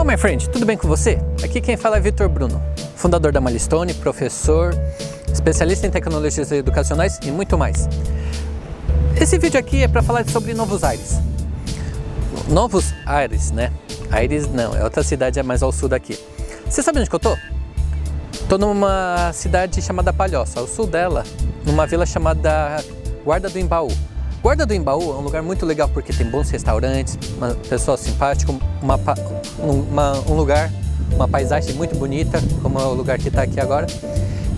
Hello, my friend, tudo bem com você? Aqui quem fala é Vitor Bruno, fundador da Malistone, professor, especialista em tecnologias educacionais e muito mais. Esse vídeo aqui é para falar sobre Novos Aires. Novos Aires, né? Aires não, é outra cidade mais ao sul daqui. Você sabe onde que eu tô? Tô numa cidade chamada Palhoça, ao sul dela, numa vila chamada Guarda do Embaú. Guarda do Embaú é um lugar muito legal porque tem bons restaurantes, uma pessoa simpática, uma, uma, um lugar, uma paisagem muito bonita, como é o lugar que está aqui agora.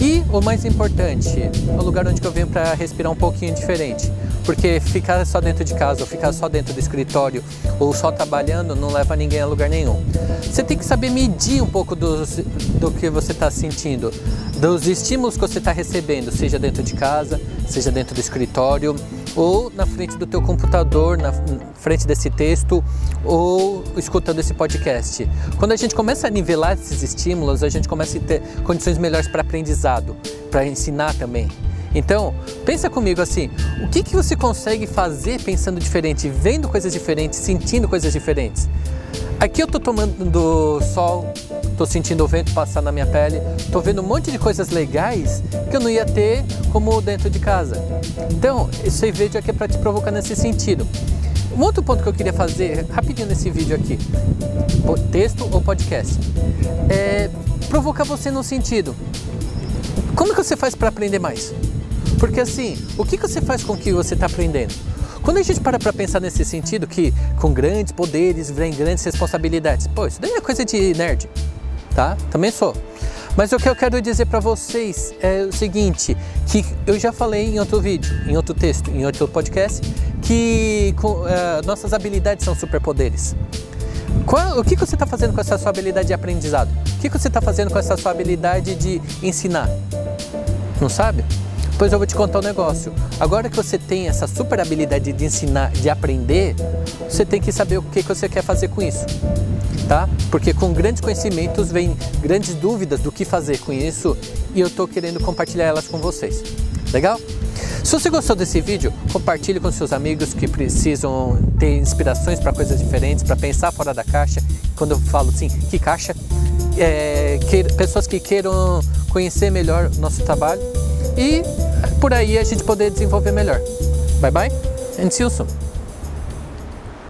E o mais importante, é o lugar onde eu venho para respirar um pouquinho diferente. Porque ficar só dentro de casa, ou ficar só dentro do escritório, ou só trabalhando, não leva ninguém a lugar nenhum. Você tem que saber medir um pouco do, do que você está sentindo, dos estímulos que você está recebendo, seja dentro de casa, seja dentro do escritório, ou na frente do teu computador, na frente desse texto, ou escutando esse podcast. Quando a gente começa a nivelar esses estímulos, a gente começa a ter condições melhores para aprendizado, para ensinar também. Então, pensa comigo assim, o que, que você consegue fazer pensando diferente, vendo coisas diferentes, sentindo coisas diferentes? Aqui eu tô tomando sol, tô sentindo o vento passar na minha pele, tô vendo um monte de coisas legais que eu não ia ter como dentro de casa. Então, esse vídeo aqui é para te provocar nesse sentido. Um outro ponto que eu queria fazer rapidinho nesse vídeo aqui, texto ou podcast, é provocar você no sentido. Como que você faz para aprender mais? Porque assim, o que você faz com o que você está aprendendo? Quando a gente para para pensar nesse sentido, que com grandes poderes vem grandes responsabilidades, pô, isso daí é coisa de nerd, tá? Também sou. Mas o que eu quero dizer para vocês é o seguinte, que eu já falei em outro vídeo, em outro texto, em outro podcast, que com, uh, nossas habilidades são superpoderes. Qual, o que, que você está fazendo com essa sua habilidade de aprendizado? O que, que você está fazendo com essa sua habilidade de ensinar? Não sabe? Pois eu vou te contar um negócio. Agora que você tem essa super habilidade de ensinar, de aprender, você tem que saber o que, que você quer fazer com isso. Tá? Porque com grandes conhecimentos vem grandes dúvidas do que fazer com isso e eu estou querendo compartilhar elas com vocês. Legal? Se você gostou desse vídeo, compartilhe com seus amigos que precisam ter inspirações para coisas diferentes, para pensar fora da caixa. Quando eu falo assim, que caixa? É, que, pessoas que queiram conhecer melhor o nosso trabalho e por aí a gente poder desenvolver melhor. Bye bye and see you soon.